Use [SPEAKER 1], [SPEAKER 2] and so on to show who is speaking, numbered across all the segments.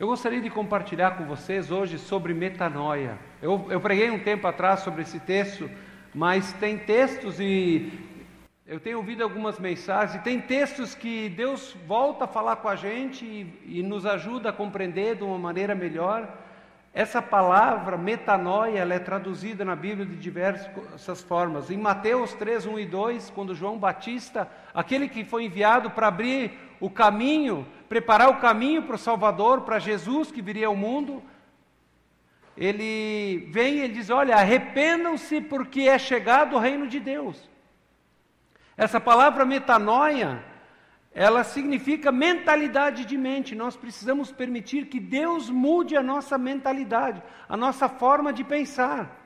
[SPEAKER 1] Eu gostaria de compartilhar com vocês hoje sobre metanoia. Eu, eu preguei um tempo atrás sobre esse texto, mas tem textos e eu tenho ouvido algumas mensagens, e tem textos que Deus volta a falar com a gente e, e nos ajuda a compreender de uma maneira melhor. Essa palavra metanoia, ela é traduzida na Bíblia de diversas formas. Em Mateus 3, 1 e 2, quando João Batista, aquele que foi enviado para abrir o caminho preparar o caminho para o Salvador, para Jesus que viria ao mundo, ele vem e ele diz: Olha, arrependam-se porque é chegado o reino de Deus. Essa palavra metanoia, ela significa mentalidade de mente. Nós precisamos permitir que Deus mude a nossa mentalidade, a nossa forma de pensar.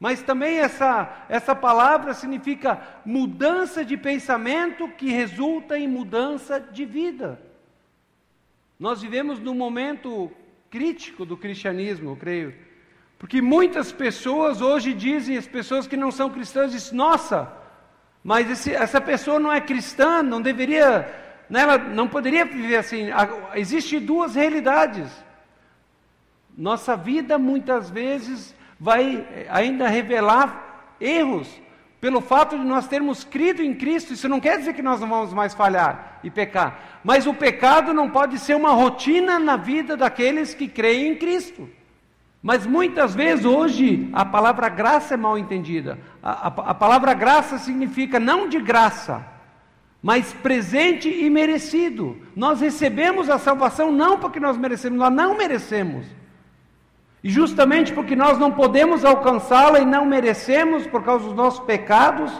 [SPEAKER 1] Mas também essa, essa palavra significa mudança de pensamento que resulta em mudança de vida. Nós vivemos num momento crítico do cristianismo, eu creio. Porque muitas pessoas hoje dizem, as pessoas que não são cristãs, dizem, nossa, mas esse, essa pessoa não é cristã, não deveria, né, ela não poderia viver assim. Existem duas realidades. Nossa vida muitas vezes vai ainda revelar erros pelo fato de nós termos crido em Cristo, isso não quer dizer que nós não vamos mais falhar e pecar. Mas o pecado não pode ser uma rotina na vida daqueles que creem em Cristo. Mas muitas vezes hoje a palavra graça é mal entendida. A, a, a palavra graça significa não de graça, mas presente e merecido. Nós recebemos a salvação não porque nós merecemos, nós não merecemos. E justamente porque nós não podemos alcançá-la e não merecemos por causa dos nossos pecados,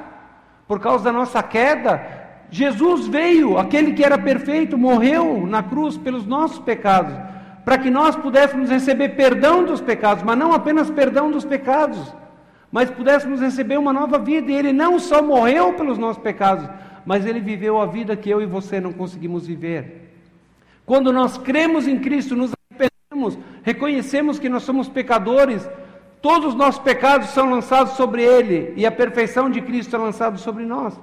[SPEAKER 1] por causa da nossa queda, Jesus veio, aquele que era perfeito, morreu na cruz pelos nossos pecados, para que nós pudéssemos receber perdão dos pecados, mas não apenas perdão dos pecados, mas pudéssemos receber uma nova vida. E Ele não só morreu pelos nossos pecados, mas Ele viveu a vida que eu e você não conseguimos viver. Quando nós cremos em Cristo, nos reconhecemos que nós somos pecadores, todos os nossos pecados são lançados sobre Ele e a perfeição de Cristo é lançada sobre nós.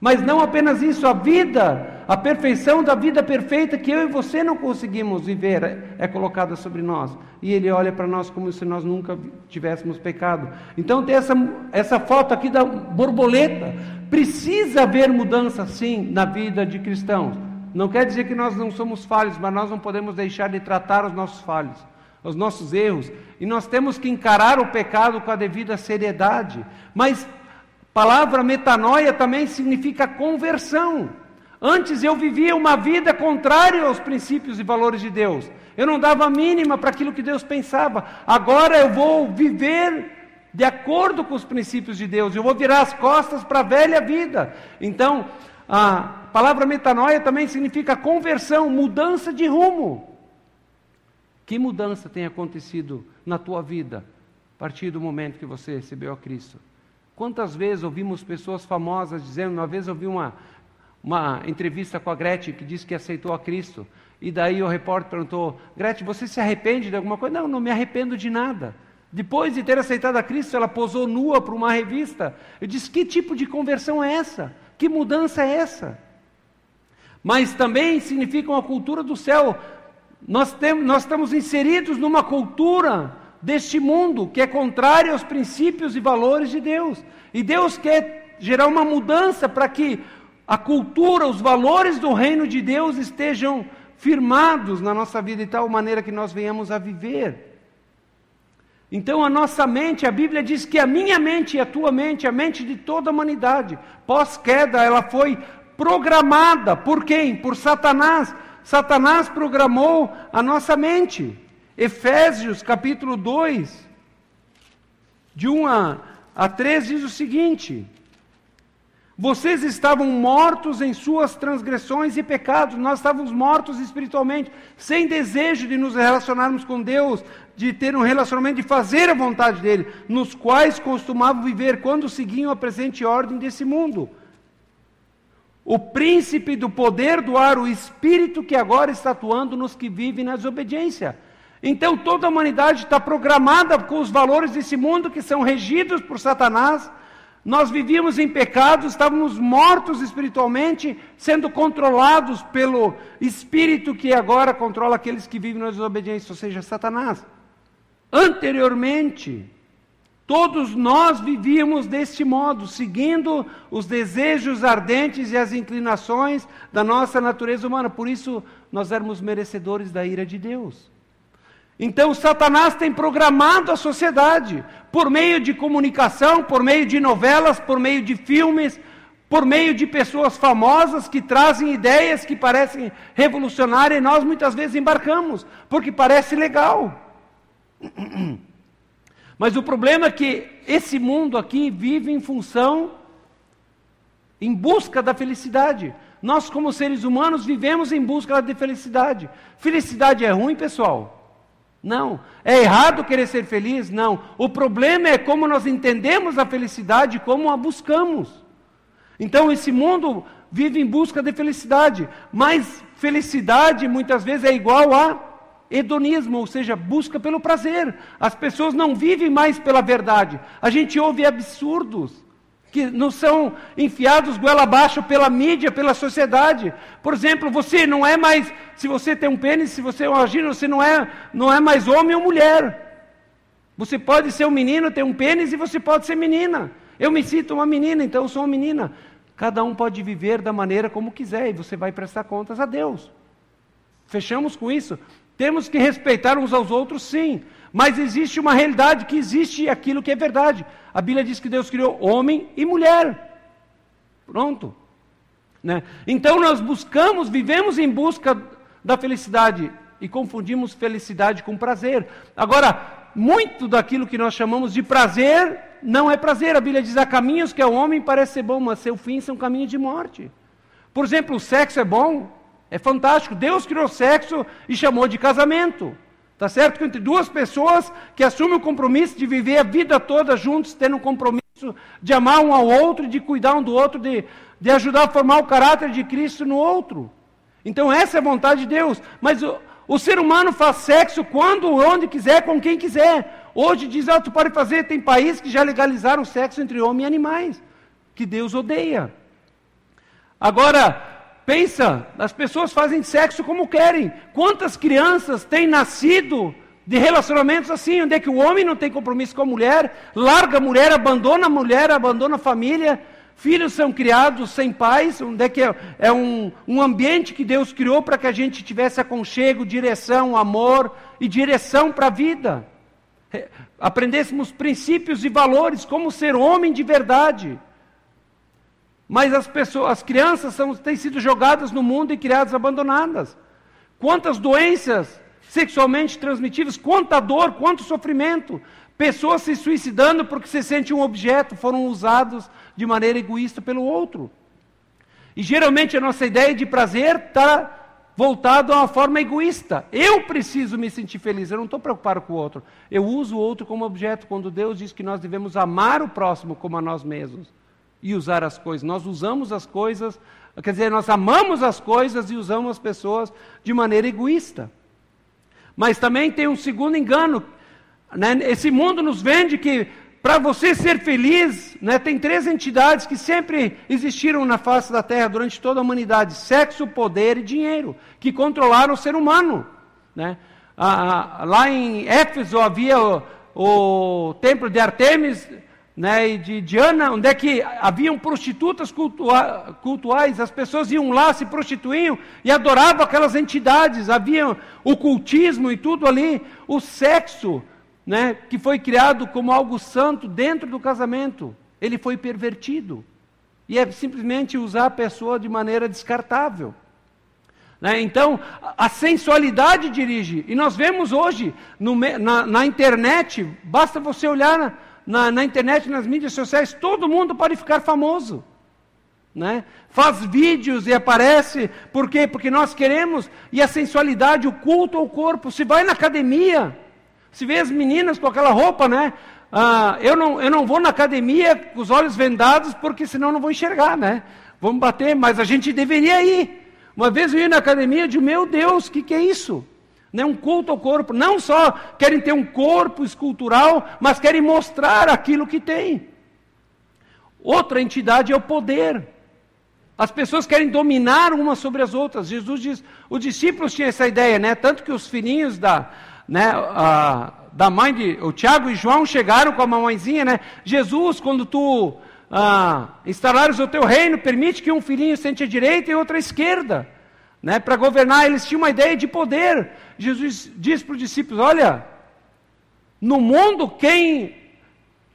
[SPEAKER 1] Mas não apenas isso, a vida, a perfeição da vida perfeita que eu e você não conseguimos viver é, é colocada sobre nós. E Ele olha para nós como se nós nunca tivéssemos pecado. Então tem essa, essa foto aqui da borboleta. Precisa haver mudança sim na vida de cristãos. Não quer dizer que nós não somos falhos, mas nós não podemos deixar de tratar os nossos falhos, os nossos erros. E nós temos que encarar o pecado com a devida seriedade. Mas palavra metanoia também significa conversão. Antes eu vivia uma vida contrária aos princípios e valores de Deus. Eu não dava mínima para aquilo que Deus pensava. Agora eu vou viver de acordo com os princípios de Deus. Eu vou virar as costas para a velha vida. Então, a palavra metanoia também significa conversão, mudança de rumo. Que mudança tem acontecido na tua vida a partir do momento que você recebeu a Cristo? Quantas vezes ouvimos pessoas famosas dizendo, uma vez ouvi uma, uma entrevista com a Gretchen que disse que aceitou a Cristo, e daí o repórter perguntou: Gretchen, você se arrepende de alguma coisa? Não, não me arrependo de nada. Depois de ter aceitado a Cristo, ela posou nua para uma revista. Eu disse: que tipo de conversão é essa? Que mudança é essa? Mas também significa uma cultura do céu. Nós, temos, nós estamos inseridos numa cultura deste mundo que é contrária aos princípios e valores de Deus. E Deus quer gerar uma mudança para que a cultura, os valores do reino de Deus estejam firmados na nossa vida de tal maneira que nós venhamos a viver. Então a nossa mente, a Bíblia diz que a minha mente e a tua mente, a mente de toda a humanidade, pós-queda, ela foi programada por quem? Por Satanás. Satanás programou a nossa mente. Efésios capítulo 2, de 1 a, a 3, diz o seguinte: vocês estavam mortos em suas transgressões e pecados, nós estávamos mortos espiritualmente, sem desejo de nos relacionarmos com Deus, de ter um relacionamento, de fazer a vontade dEle, nos quais costumavam viver quando seguiam a presente ordem desse mundo. O príncipe do poder do ar, o espírito que agora está atuando nos que vivem na desobediência. Então toda a humanidade está programada com os valores desse mundo que são regidos por Satanás nós vivíamos em pecado, estávamos mortos espiritualmente, sendo controlados pelo espírito que agora controla aqueles que vivem na desobediência, ou seja, Satanás. Anteriormente, todos nós vivíamos deste modo, seguindo os desejos ardentes e as inclinações da nossa natureza humana, por isso nós éramos merecedores da ira de Deus. Então, Satanás tem programado a sociedade por meio de comunicação, por meio de novelas, por meio de filmes, por meio de pessoas famosas que trazem ideias que parecem revolucionárias e nós muitas vezes embarcamos, porque parece legal. Mas o problema é que esse mundo aqui vive em função, em busca da felicidade. Nós, como seres humanos, vivemos em busca da felicidade. Felicidade é ruim, pessoal? Não. É errado querer ser feliz? Não. O problema é como nós entendemos a felicidade, como a buscamos. Então, esse mundo vive em busca de felicidade, mas felicidade muitas vezes é igual a hedonismo, ou seja, busca pelo prazer. As pessoas não vivem mais pela verdade. A gente ouve absurdos que não são enfiados goela abaixo pela mídia, pela sociedade. Por exemplo, você não é mais, se você tem um pênis, se você é um agir, você não é, não é mais homem ou mulher. Você pode ser um menino, ter um pênis e você pode ser menina. Eu me sinto uma menina, então eu sou uma menina. Cada um pode viver da maneira como quiser e você vai prestar contas a Deus. Fechamos com isso? Temos que respeitar uns aos outros, sim. Mas existe uma realidade que existe aquilo que é verdade. A Bíblia diz que Deus criou homem e mulher. Pronto. Né? Então nós buscamos, vivemos em busca da felicidade e confundimos felicidade com prazer. Agora, muito daquilo que nós chamamos de prazer não é prazer. A Bíblia diz: há caminhos que ao homem parece ser bom, mas seu fim são caminhos de morte. Por exemplo, o sexo é bom, é fantástico. Deus criou sexo e chamou de casamento. Tá certo entre duas pessoas que assumem o compromisso de viver a vida toda juntos, tendo um compromisso de amar um ao outro, de cuidar um do outro, de, de ajudar a formar o caráter de Cristo no outro. Então essa é a vontade de Deus. Mas o, o ser humano faz sexo quando, onde quiser, com quem quiser. Hoje diz, ah, tu pode fazer, tem países que já legalizaram o sexo entre homem e animais, que Deus odeia. Agora, Pensa, as pessoas fazem sexo como querem. Quantas crianças têm nascido de relacionamentos assim, onde é que o homem não tem compromisso com a mulher, larga a mulher, abandona a mulher, abandona a família, filhos são criados sem pais, onde é que é, é um, um ambiente que Deus criou para que a gente tivesse aconchego, direção, amor e direção para a vida. Aprendêssemos princípios e valores, como ser homem de verdade. Mas as pessoas, as crianças são, têm sido jogadas no mundo e criadas abandonadas. Quantas doenças sexualmente transmitidas, quanta dor, quanto sofrimento. Pessoas se suicidando porque se sente um objeto, foram usados de maneira egoísta pelo outro. E geralmente a nossa ideia de prazer está voltada a uma forma egoísta. Eu preciso me sentir feliz, eu não estou preocupado com o outro. Eu uso o outro como objeto, quando Deus diz que nós devemos amar o próximo como a nós mesmos e usar as coisas. Nós usamos as coisas, quer dizer, nós amamos as coisas e usamos as pessoas de maneira egoísta. Mas também tem um segundo engano. Né? Esse mundo nos vende que para você ser feliz, né, tem três entidades que sempre existiram na face da Terra durante toda a humanidade: sexo, poder e dinheiro, que controlaram o ser humano. Né? Ah, lá em Éfeso havia o, o templo de Artemis, né, e de Diana, onde é que haviam prostitutas cultua cultuais, as pessoas iam lá, se prostituíam e adoravam aquelas entidades, havia o cultismo e tudo ali, o sexo, né, que foi criado como algo santo dentro do casamento, ele foi pervertido. E é simplesmente usar a pessoa de maneira descartável. Né? Então, a sensualidade dirige. E nós vemos hoje no, na, na internet, basta você olhar na, na internet, nas mídias sociais, todo mundo pode ficar famoso. Né? Faz vídeos e aparece, por quê? Porque nós queremos, e a sensualidade, o culto ao corpo. Se vai na academia, se vê as meninas com aquela roupa, né? Ah, eu, não, eu não vou na academia com os olhos vendados, porque senão não vou enxergar, né? Vamos bater, mas a gente deveria ir. Uma vez eu ia na academia e disse, meu Deus, o que, que é isso? Né, um culto ao corpo. Não só querem ter um corpo escultural, mas querem mostrar aquilo que tem. Outra entidade é o poder. As pessoas querem dominar umas sobre as outras. Jesus diz, os discípulos tinham essa ideia, né? Tanto que os filhinhos da, né, a, da mãe de, o Tiago e João chegaram com a mamãezinha, né? Jesus, quando tu ah, instalares o teu reino, permite que um filhinho sente à direita e outro à esquerda, né? Para governar, eles tinham uma ideia de poder. Jesus diz para os discípulos: olha, no mundo quem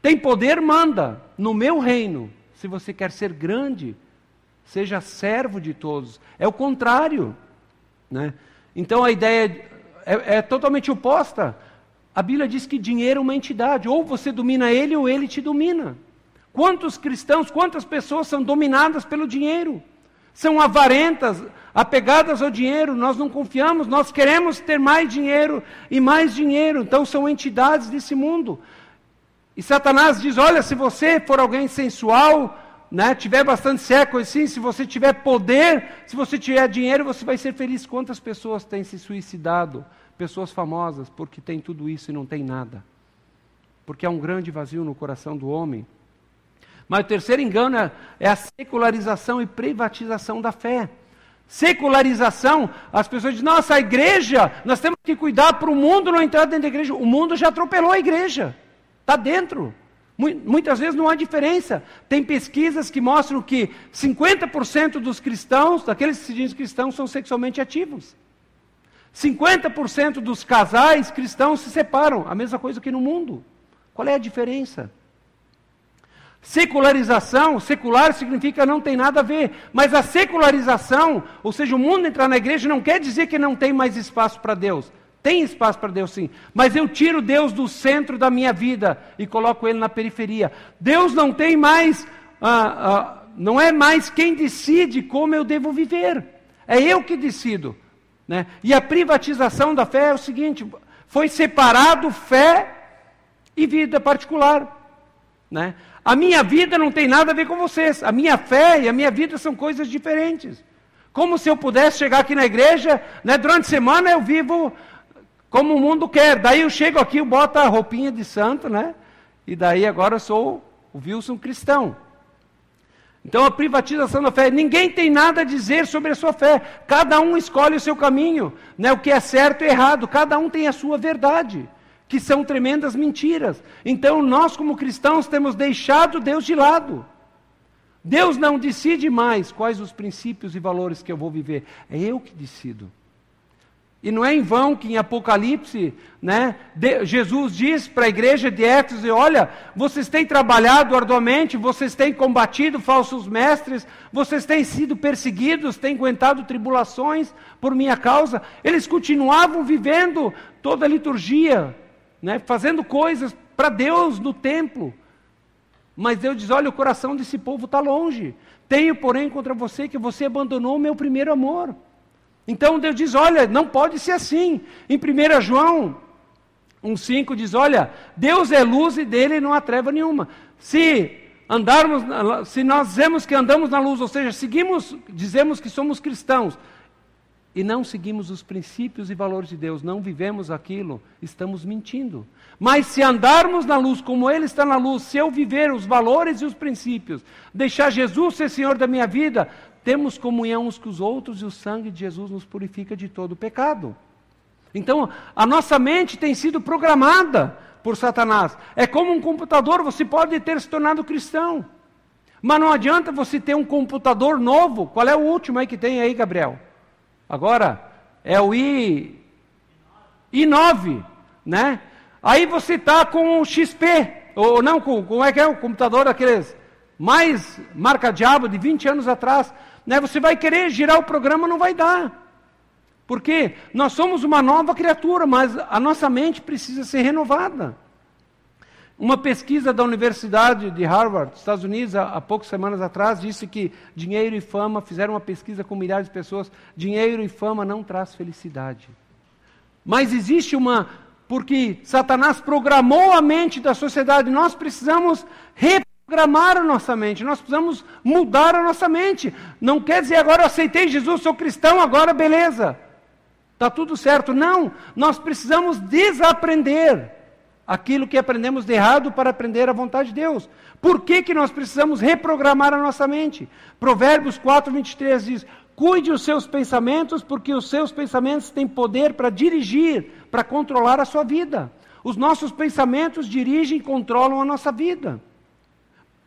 [SPEAKER 1] tem poder manda. No meu reino, se você quer ser grande, seja servo de todos. É o contrário. Né? Então a ideia é, é, totalmente oposta. A Bíblia diz que dinheiro é uma entidade, ou você domina ele ou ele te domina. Quantos cristãos, quantas pessoas são dominadas pelo dinheiro? São avarentas, apegadas ao dinheiro, nós não confiamos, nós queremos ter mais dinheiro e mais dinheiro, então são entidades desse mundo. E Satanás diz: olha, se você for alguém sensual, né, tiver bastante século assim, se você tiver poder, se você tiver dinheiro, você vai ser feliz. Quantas pessoas têm se suicidado? Pessoas famosas, porque tem tudo isso e não tem nada. Porque há um grande vazio no coração do homem. Mas o terceiro engano é, é a secularização e privatização da fé. Secularização, as pessoas dizem, nossa, a igreja, nós temos que cuidar para o mundo não entrar dentro da igreja. O mundo já atropelou a igreja, está dentro. Muitas vezes não há diferença. Tem pesquisas que mostram que 50% dos cristãos, daqueles que se dizem cristãos, são sexualmente ativos. 50% dos casais cristãos se separam. A mesma coisa que no mundo. Qual é a diferença? Secularização, secular significa não tem nada a ver. Mas a secularização, ou seja, o mundo entrar na igreja, não quer dizer que não tem mais espaço para Deus. Tem espaço para Deus sim, mas eu tiro Deus do centro da minha vida e coloco Ele na periferia. Deus não tem mais, ah, ah, não é mais quem decide como eu devo viver, é eu que decido. Né? E a privatização da fé é o seguinte: foi separado fé e vida particular. Né? A minha vida não tem nada a ver com vocês, a minha fé e a minha vida são coisas diferentes. Como se eu pudesse chegar aqui na igreja, né, durante a semana eu vivo como o mundo quer. Daí eu chego aqui, eu boto a roupinha de santo, né? E daí agora eu sou o Wilson cristão. Então a privatização da fé, ninguém tem nada a dizer sobre a sua fé. Cada um escolhe o seu caminho, né? O que é certo e errado, cada um tem a sua verdade, que são tremendas mentiras. Então nós como cristãos temos deixado Deus de lado. Deus não decide mais quais os princípios e valores que eu vou viver, é eu que decido. E não é em vão que em Apocalipse, né, de, Jesus diz para a igreja de Éfeso: olha, vocês têm trabalhado arduamente, vocês têm combatido falsos mestres, vocês têm sido perseguidos, têm aguentado tribulações por minha causa. Eles continuavam vivendo toda a liturgia, né, fazendo coisas para Deus no templo. Mas Deus diz: olha, o coração desse povo está longe. Tenho, porém, contra você que você abandonou o meu primeiro amor. Então Deus diz: olha, não pode ser assim. Em 1 João 1,5 diz: olha, Deus é luz e dele não há treva nenhuma. Se andarmos, se nós dizemos que andamos na luz, ou seja, seguimos, dizemos que somos cristãos, e não seguimos os princípios e valores de Deus, não vivemos aquilo, estamos mentindo. Mas se andarmos na luz como Ele está na luz, se eu viver os valores e os princípios, deixar Jesus ser Senhor da minha vida, temos comunhão uns com os outros e o sangue de Jesus nos purifica de todo pecado. Então, a nossa mente tem sido programada por Satanás. É como um computador, você pode ter se tornado cristão. Mas não adianta você ter um computador novo. Qual é o último aí que tem aí, Gabriel? Agora, é o I, I9, né? Aí você está com o XP, ou não, com, como é que é o computador daqueles mais marca-diabo de 20 anos atrás. Né? Você vai querer girar o programa, não vai dar. Porque nós somos uma nova criatura, mas a nossa mente precisa ser renovada. Uma pesquisa da Universidade de Harvard, Estados Unidos, há, poucas semanas atrás, disse que dinheiro e fama, fizeram uma pesquisa com milhares de pessoas, dinheiro e fama não traz felicidade. Mas existe uma, porque Satanás programou a mente da sociedade, nós precisamos programar a nossa mente, nós precisamos mudar a nossa mente. Não quer dizer agora eu aceitei Jesus, sou cristão, agora beleza. Está tudo certo. Não, nós precisamos desaprender aquilo que aprendemos de errado para aprender a vontade de Deus. Por que, que nós precisamos reprogramar a nossa mente? Provérbios 4, 23 diz: Cuide os seus pensamentos, porque os seus pensamentos têm poder para dirigir, para controlar a sua vida. Os nossos pensamentos dirigem e controlam a nossa vida.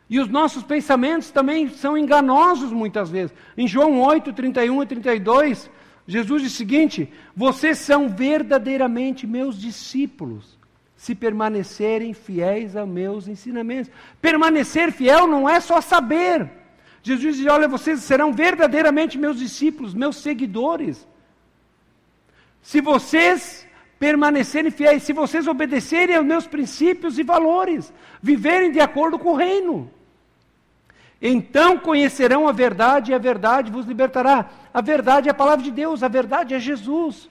[SPEAKER 1] E os nossos pensamentos também são enganosos muitas vezes. Em João 8, 31 e 32, Jesus diz o seguinte: Vocês são verdadeiramente meus discípulos, se permanecerem fiéis aos meus ensinamentos. Permanecer fiel não é só saber. Jesus diz: Olha, vocês serão verdadeiramente meus discípulos, meus seguidores. Se vocês permanecerem fiéis, se vocês obedecerem aos meus princípios e valores, viverem de acordo com o reino. Então conhecerão a verdade e a verdade vos libertará. A verdade é a palavra de Deus, a verdade é Jesus.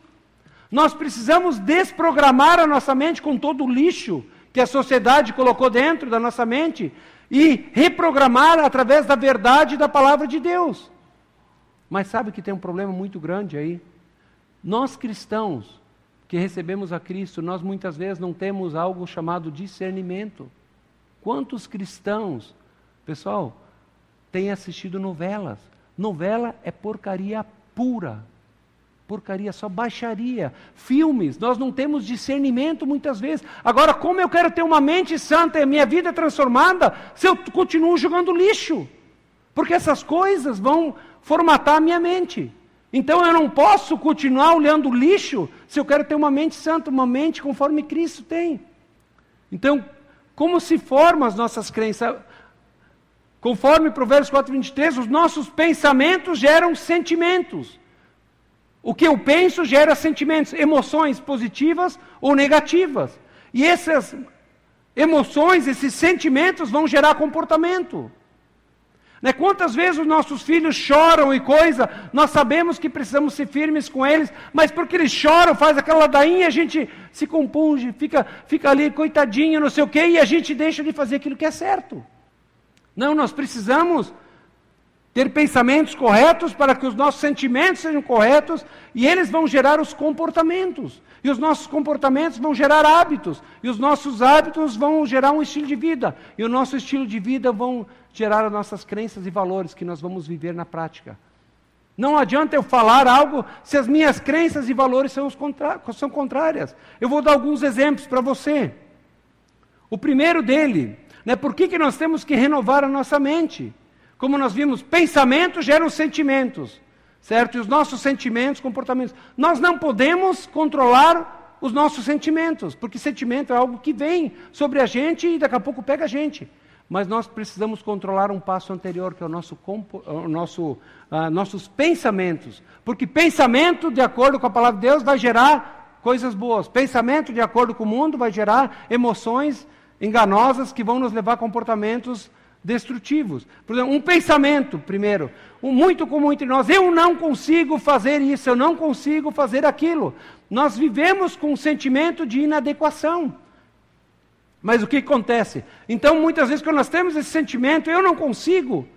[SPEAKER 1] Nós precisamos desprogramar a nossa mente com todo o lixo que a sociedade colocou dentro da nossa mente e reprogramar através da verdade da palavra de Deus. Mas sabe que tem um problema muito grande aí? Nós cristãos que recebemos a Cristo, nós muitas vezes não temos algo chamado discernimento. Quantos cristãos, pessoal, têm assistido novelas? Novela é porcaria pura. Porcaria, só baixaria. Filmes, nós não temos discernimento muitas vezes. Agora, como eu quero ter uma mente santa e a minha vida transformada se eu continuo jogando lixo? Porque essas coisas vão formatar a minha mente. Então eu não posso continuar olhando lixo se eu quero ter uma mente santa, uma mente conforme Cristo tem. Então, como se formam as nossas crenças? Conforme Provérbios 4, 23, os nossos pensamentos geram sentimentos. O que eu penso gera sentimentos, emoções positivas ou negativas. E essas emoções, esses sentimentos vão gerar comportamento. Né? Quantas vezes os nossos filhos choram e coisa, nós sabemos que precisamos ser firmes com eles, mas porque eles choram, faz aquela ladainha, a gente se compunge, fica, fica ali coitadinho, não sei o quê, e a gente deixa de fazer aquilo que é certo. Não, nós precisamos ter pensamentos corretos para que os nossos sentimentos sejam corretos e eles vão gerar os comportamentos. E os nossos comportamentos vão gerar hábitos. E os nossos hábitos vão gerar um estilo de vida. E o nosso estilo de vida vão gerar as nossas crenças e valores que nós vamos viver na prática. Não adianta eu falar algo se as minhas crenças e valores são, contra... são contrárias. Eu vou dar alguns exemplos para você. O primeiro dele, né, por que, que nós temos que renovar a nossa mente? Como nós vimos, pensamentos geram sentimentos, certo? E os nossos sentimentos, comportamentos. Nós não podemos controlar os nossos sentimentos, porque sentimento é algo que vem sobre a gente e daqui a pouco pega a gente. Mas nós precisamos controlar um passo anterior, que é o nosso, o nosso, uh, nossos pensamentos. Porque pensamento, de acordo com a palavra de Deus, vai gerar coisas boas. Pensamento, de acordo com o mundo, vai gerar emoções enganosas que vão nos levar a comportamentos destrutivos. Por exemplo, um pensamento, primeiro, um muito comum entre nós, eu não consigo fazer isso, eu não consigo fazer aquilo. Nós vivemos com um sentimento de inadequação. Mas o que acontece? Então, muitas vezes, quando nós temos esse sentimento, eu não consigo,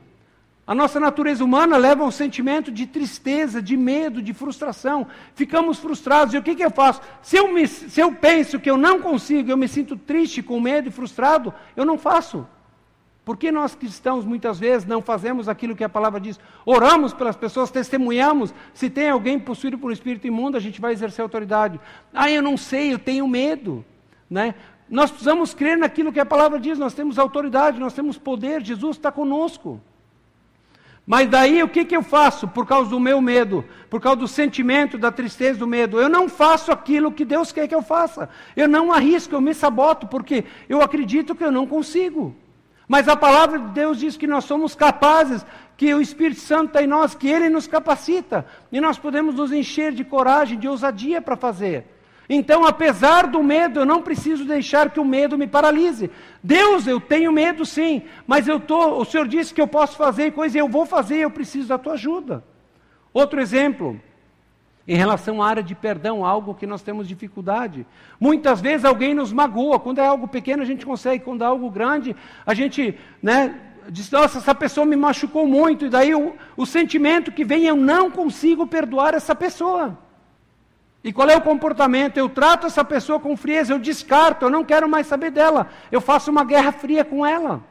[SPEAKER 1] a nossa natureza humana leva um sentimento de tristeza, de medo, de frustração. Ficamos frustrados. E o que, que eu faço? Se eu, me, se eu penso que eu não consigo, eu me sinto triste, com medo e frustrado, eu não faço. Por que nós cristãos muitas vezes não fazemos aquilo que a palavra diz? Oramos pelas pessoas, testemunhamos. Se tem alguém possuído por um espírito imundo, a gente vai exercer autoridade. Ah, eu não sei, eu tenho medo. Né? Nós precisamos crer naquilo que a palavra diz, nós temos autoridade, nós temos poder, Jesus está conosco. Mas daí o que, que eu faço por causa do meu medo, por causa do sentimento, da tristeza, do medo? Eu não faço aquilo que Deus quer que eu faça. Eu não arrisco, eu me saboto, porque eu acredito que eu não consigo. Mas a palavra de Deus diz que nós somos capazes, que o Espírito Santo está em nós, que ele nos capacita, e nós podemos nos encher de coragem, de ousadia para fazer. Então, apesar do medo, eu não preciso deixar que o medo me paralise. Deus, eu tenho medo sim, mas eu tô, o Senhor disse que eu posso fazer coisa, eu vou fazer, eu preciso da tua ajuda. Outro exemplo, em relação à área de perdão, algo que nós temos dificuldade. Muitas vezes alguém nos magoa, quando é algo pequeno a gente consegue, quando é algo grande, a gente né, diz, nossa, essa pessoa me machucou muito, e daí o, o sentimento que vem, eu não consigo perdoar essa pessoa. E qual é o comportamento? Eu trato essa pessoa com frieza, eu descarto, eu não quero mais saber dela. Eu faço uma guerra fria com ela.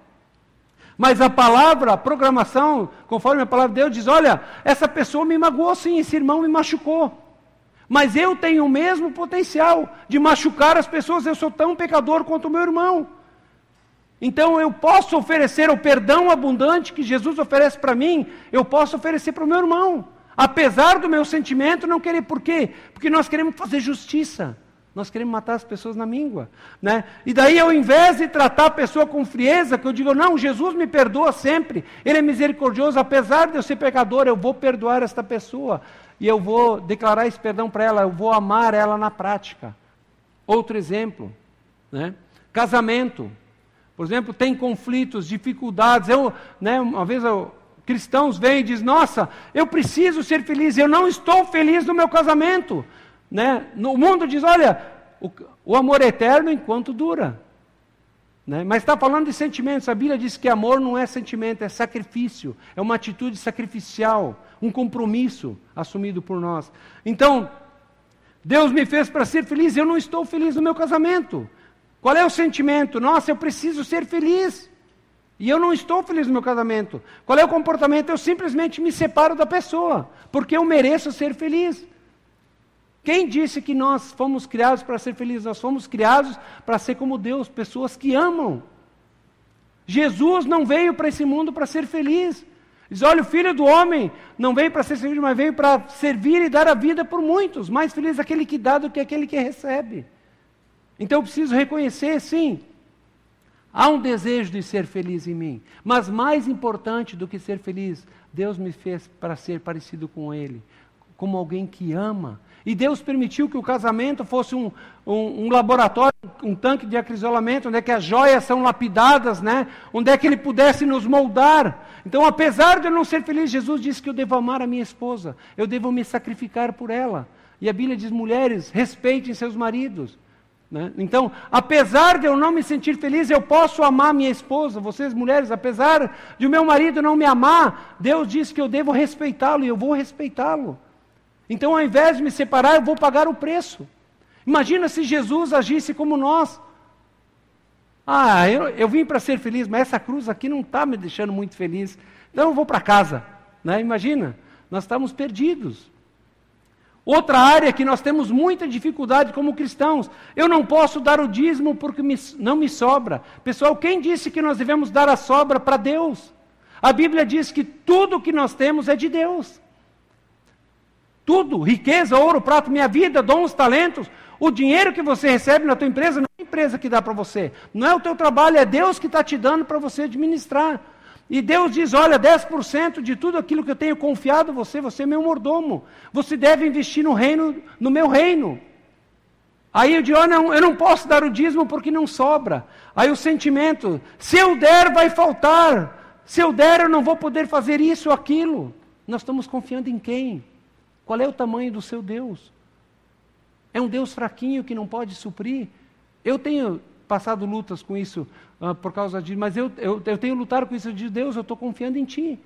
[SPEAKER 1] Mas a palavra, a programação, conforme a palavra de Deus diz: olha, essa pessoa me magoou sim, esse irmão me machucou. Mas eu tenho o mesmo potencial de machucar as pessoas, eu sou tão pecador quanto o meu irmão. Então eu posso oferecer o perdão abundante que Jesus oferece para mim, eu posso oferecer para o meu irmão. Apesar do meu sentimento não querer, por quê? Porque nós queremos fazer justiça. Nós queremos matar as pessoas na míngua. Né? E daí, ao invés de tratar a pessoa com frieza, que eu digo, não, Jesus me perdoa sempre, Ele é misericordioso, apesar de eu ser pecador, eu vou perdoar esta pessoa. E eu vou declarar esse perdão para ela, eu vou amar ela na prática. Outro exemplo, né? casamento. Por exemplo, tem conflitos, dificuldades. Eu, né, uma vez eu, cristãos vêm e dizem: Nossa, eu preciso ser feliz, eu não estou feliz no meu casamento. Né? No mundo diz: Olha, o, o amor é eterno enquanto dura. Né? Mas está falando de sentimentos. A Bíblia diz que amor não é sentimento, é sacrifício, é uma atitude sacrificial, um compromisso assumido por nós. Então, Deus me fez para ser feliz, eu não estou feliz no meu casamento. Qual é o sentimento? Nossa, eu preciso ser feliz. E eu não estou feliz no meu casamento. Qual é o comportamento? Eu simplesmente me separo da pessoa, porque eu mereço ser feliz. Quem disse que nós fomos criados para ser felizes? Nós fomos criados para ser como Deus, pessoas que amam. Jesus não veio para esse mundo para ser feliz. Diz: olha, o filho do homem não veio para ser feliz, mas veio para servir e dar a vida por muitos. Mais feliz aquele que dá do que aquele que recebe. Então eu preciso reconhecer, sim, há um desejo de ser feliz em mim. Mas mais importante do que ser feliz, Deus me fez para ser parecido com Ele, como alguém que ama. E Deus permitiu que o casamento fosse um, um, um, laboratório, um tanque de acrisolamento, onde é que as joias são lapidadas, né? onde é que Ele pudesse nos moldar. Então, apesar de eu não ser feliz, Jesus disse que eu devo amar a minha esposa, eu devo me sacrificar por ela. E a Bíblia diz: mulheres, respeitem seus maridos. Né? Então, apesar de eu não me sentir feliz, eu posso amar minha esposa. Vocês, mulheres, apesar de o meu marido não me amar, Deus diz que eu devo respeitá-lo e eu vou respeitá-lo. Então, ao invés de me separar, eu vou pagar o preço. Imagina se Jesus agisse como nós. Ah, eu, eu vim para ser feliz, mas essa cruz aqui não está me deixando muito feliz. Então eu vou para casa. Né? Imagina, nós estamos perdidos. Outra área que nós temos muita dificuldade como cristãos. Eu não posso dar o dízimo porque me, não me sobra. Pessoal, quem disse que nós devemos dar a sobra para Deus? A Bíblia diz que tudo que nós temos é de Deus. Tudo, riqueza, ouro, prato, minha vida, dons, talentos. O dinheiro que você recebe na tua empresa não é a empresa que dá para você. Não é o teu trabalho, é Deus que está te dando para você administrar. E Deus diz: olha, 10% de tudo aquilo que eu tenho confiado a você, você é meu mordomo. Você deve investir no reino, no meu reino. Aí eu digo: oh, não, eu não posso dar o dízimo porque não sobra. Aí o sentimento: se eu der, vai faltar. Se eu der, eu não vou poder fazer isso ou aquilo. Nós estamos confiando em quem? Qual é o tamanho do seu Deus? É um Deus fraquinho que não pode suprir? Eu tenho passado lutas com isso uh, por causa disso, mas eu, eu, eu tenho lutado com isso de Deus, eu estou confiando em Ti.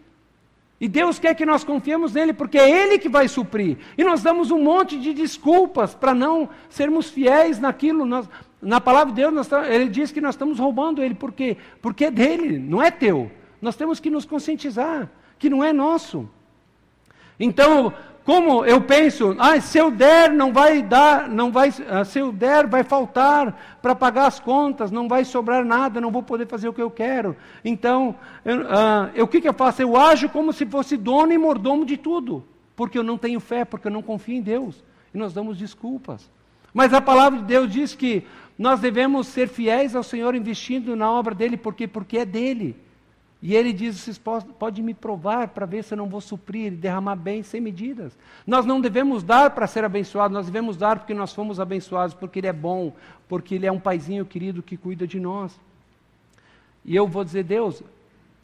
[SPEAKER 1] E Deus quer que nós confiemos nele, porque é Ele que vai suprir. E nós damos um monte de desculpas para não sermos fiéis naquilo. Nós, na palavra de Deus, nós, Ele diz que nós estamos roubando Ele. Por quê? Porque é dele, não é teu. Nós temos que nos conscientizar que não é nosso. Então, como eu penso, ah, se eu der, não vai dar, não vai, ah, se eu der, vai faltar para pagar as contas, não vai sobrar nada, não vou poder fazer o que eu quero. Então, eu, ah, eu, o que, que eu faço? Eu ajo como se fosse dono e mordomo de tudo, porque eu não tenho fé, porque eu não confio em Deus. E nós damos desculpas. Mas a palavra de Deus diz que nós devemos ser fiéis ao Senhor investindo na obra dele, porque porque é dele. E ele diz: vocês podem me provar para ver se eu não vou suprir e derramar bem sem medidas. Nós não devemos dar para ser abençoados, nós devemos dar porque nós fomos abençoados, porque Ele é bom, porque Ele é um paizinho querido que cuida de nós. E eu vou dizer: Deus,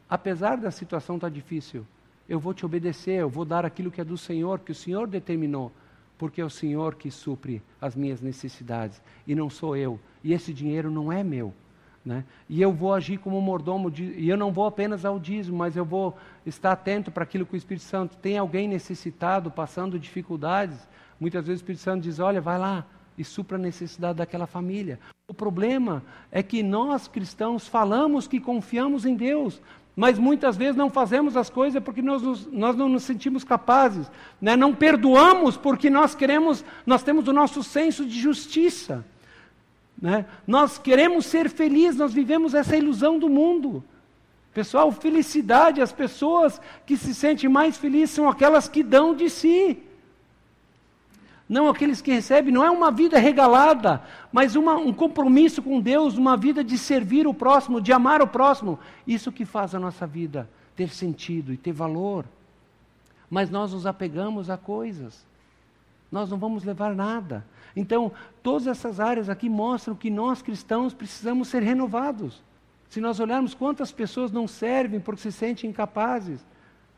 [SPEAKER 1] apesar da situação estar tá difícil, eu vou te obedecer, eu vou dar aquilo que é do Senhor, que o Senhor determinou, porque é o Senhor que supre as minhas necessidades e não sou eu. E esse dinheiro não é meu. Né? E eu vou agir como mordomo, de, e eu não vou apenas ao dízimo, mas eu vou estar atento para aquilo que o Espírito Santo tem alguém necessitado, passando dificuldades, Muitas vezes o Espírito Santo diz: olha, vai lá e supra a necessidade daquela família. O problema é que nós cristãos falamos que confiamos em Deus, mas muitas vezes não fazemos as coisas porque nós, nós não nos sentimos capazes, né? não perdoamos porque nós queremos, nós temos o nosso senso de justiça. Né? Nós queremos ser felizes, nós vivemos essa ilusão do mundo. Pessoal, felicidade, as pessoas que se sentem mais felizes são aquelas que dão de si. Não aqueles que recebem, não é uma vida regalada, mas uma, um compromisso com Deus, uma vida de servir o próximo, de amar o próximo. Isso que faz a nossa vida ter sentido e ter valor. Mas nós nos apegamos a coisas, nós não vamos levar nada. Então, todas essas áreas aqui mostram que nós cristãos precisamos ser renovados. Se nós olharmos quantas pessoas não servem porque se sentem incapazes,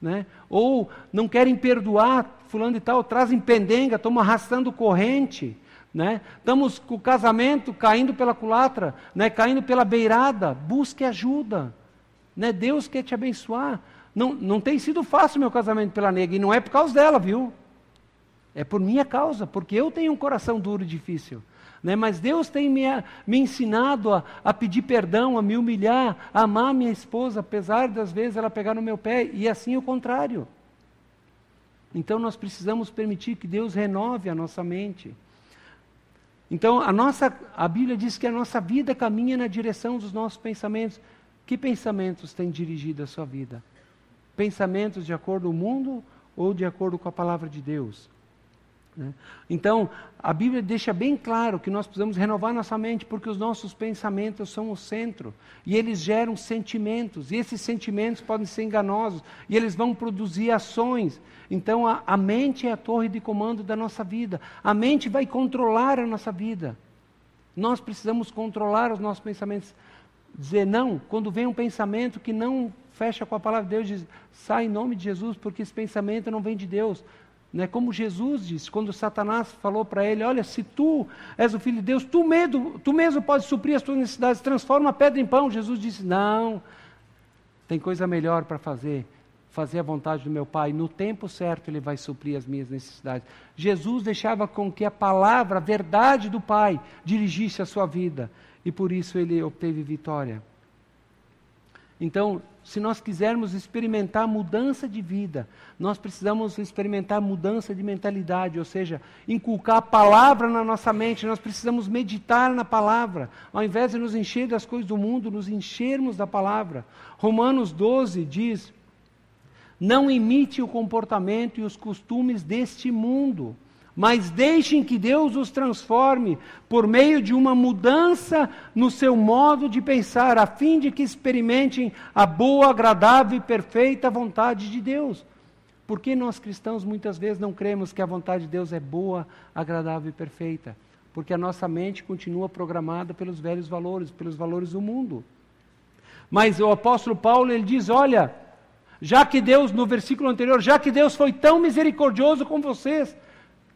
[SPEAKER 1] né? ou não querem perdoar fulano e tal, trazem pendenga, estamos arrastando corrente, né? estamos com o casamento caindo pela culatra, né? caindo pela beirada, busque ajuda. Né? Deus quer te abençoar. Não, não tem sido fácil meu casamento pela nega, e não é por causa dela, viu? É por minha causa, porque eu tenho um coração duro e difícil. Né? Mas Deus tem me, me ensinado a, a, pedir perdão, a me humilhar, a amar minha esposa, apesar das vezes ela pegar no meu pé, e assim o contrário. Então nós precisamos permitir que Deus renove a nossa mente. Então a nossa a Bíblia diz que a nossa vida caminha na direção dos nossos pensamentos. Que pensamentos têm dirigido a sua vida? Pensamentos de acordo com o mundo ou de acordo com a palavra de Deus? Né? Então, a Bíblia deixa bem claro que nós precisamos renovar nossa mente, porque os nossos pensamentos são o centro, e eles geram sentimentos, e esses sentimentos podem ser enganosos, e eles vão produzir ações. Então, a, a mente é a torre de comando da nossa vida, a mente vai controlar a nossa vida. Nós precisamos controlar os nossos pensamentos. Dizer não, quando vem um pensamento que não fecha com a palavra de Deus, diz, sai em nome de Jesus, porque esse pensamento não vem de Deus. Né? Como Jesus disse, quando Satanás falou para ele: Olha, se tu és o filho de Deus, tu, medo, tu mesmo podes suprir as tuas necessidades, transforma a pedra em pão. Jesus disse: Não, tem coisa melhor para fazer. Fazer a vontade do meu Pai, no tempo certo Ele vai suprir as minhas necessidades. Jesus deixava com que a palavra, a verdade do Pai, dirigisse a sua vida, e por isso ele obteve vitória. Então, se nós quisermos experimentar mudança de vida, nós precisamos experimentar mudança de mentalidade, ou seja, inculcar a palavra na nossa mente, nós precisamos meditar na palavra, ao invés de nos encher das coisas do mundo, nos enchermos da palavra. Romanos 12 diz: Não imite o comportamento e os costumes deste mundo mas deixem que Deus os transforme por meio de uma mudança no seu modo de pensar, a fim de que experimentem a boa, agradável e perfeita vontade de Deus. Porque nós cristãos muitas vezes não cremos que a vontade de Deus é boa, agradável e perfeita? Porque a nossa mente continua programada pelos velhos valores, pelos valores do mundo. Mas o apóstolo Paulo ele diz: olha, já que Deus, no versículo anterior, já que Deus foi tão misericordioso com vocês,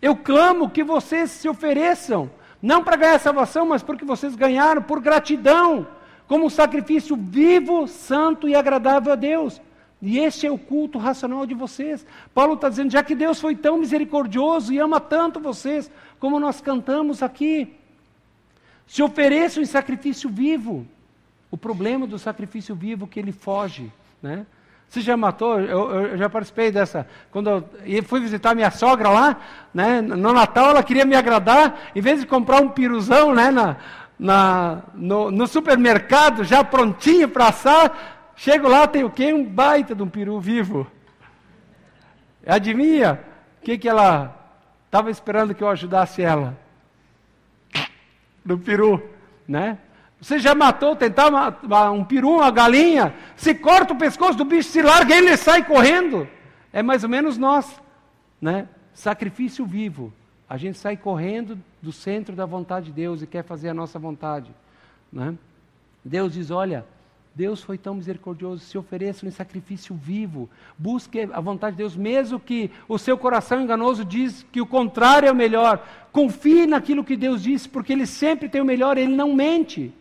[SPEAKER 1] eu clamo que vocês se ofereçam, não para ganhar salvação, mas porque vocês ganharam por gratidão, como um sacrifício vivo, santo e agradável a Deus. E este é o culto racional de vocês. Paulo está dizendo, já que Deus foi tão misericordioso e ama tanto vocês, como nós cantamos aqui, se ofereçam em sacrifício vivo. O problema do sacrifício vivo é que ele foge, né? Você já matou? Eu, eu, já participei dessa. Quando eu fui visitar minha sogra lá, né, no Natal ela queria me agradar, em vez de comprar um piruzão né, na, na, no, no supermercado, já prontinho para assar, chego lá, tem o quê? Um baita de um peru vivo. Adivinha o que, que ela estava esperando que eu ajudasse ela? No peru, né? Você já matou, tentar um peru, uma galinha, se corta o pescoço do bicho, se larga ele sai correndo. É mais ou menos nós, né? Sacrifício vivo. A gente sai correndo do centro da vontade de Deus e quer fazer a nossa vontade, né? Deus diz: olha, Deus foi tão misericordioso, se ofereça em sacrifício vivo, busque a vontade de Deus, mesmo que o seu coração enganoso diz que o contrário é o melhor. Confie naquilo que Deus disse, porque Ele sempre tem o melhor, Ele não mente.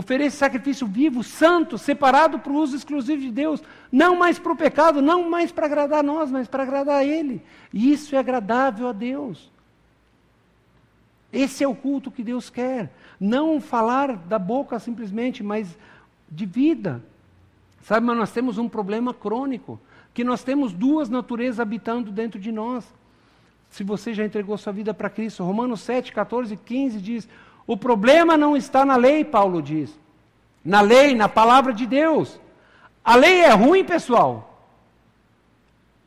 [SPEAKER 1] Ofereça sacrifício vivo, santo, separado para o uso exclusivo de Deus. Não mais para o pecado, não mais para agradar a nós, mas para agradar a Ele. E isso é agradável a Deus. Esse é o culto que Deus quer. Não falar da boca simplesmente, mas de vida. Sabe, mas nós temos um problema crônico, que nós temos duas naturezas habitando dentro de nós. Se você já entregou sua vida para Cristo, Romanos 7, 14 e 15 diz: o problema não está na lei, Paulo diz. Na lei, na palavra de Deus. A lei é ruim, pessoal.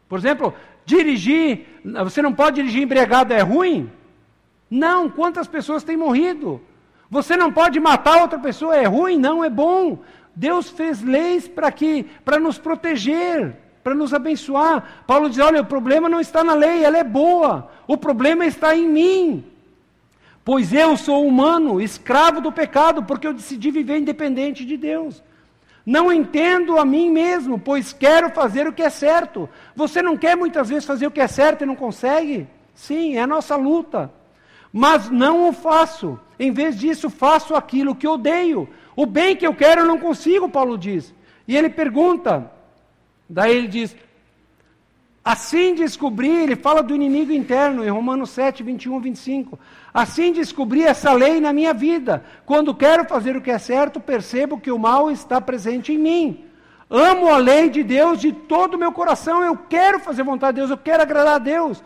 [SPEAKER 1] Por exemplo, dirigir, você não pode dirigir embriagado, é ruim? Não, quantas pessoas têm morrido? Você não pode matar outra pessoa, é ruim? Não, é bom. Deus fez leis para que para nos proteger, para nos abençoar. Paulo diz: "Olha, o problema não está na lei, ela é boa. O problema está em mim. Pois eu sou humano, escravo do pecado, porque eu decidi viver independente de Deus. Não entendo a mim mesmo, pois quero fazer o que é certo. Você não quer muitas vezes fazer o que é certo e não consegue? Sim, é a nossa luta. Mas não o faço. Em vez disso, faço aquilo que odeio. O bem que eu quero eu não consigo, Paulo diz. E ele pergunta, daí ele diz: Assim descobri, ele fala do inimigo interno, em Romanos 7, 21, 25. Assim descobri essa lei na minha vida. Quando quero fazer o que é certo, percebo que o mal está presente em mim. Amo a lei de Deus de todo o meu coração. Eu quero fazer vontade de Deus, eu quero agradar a Deus.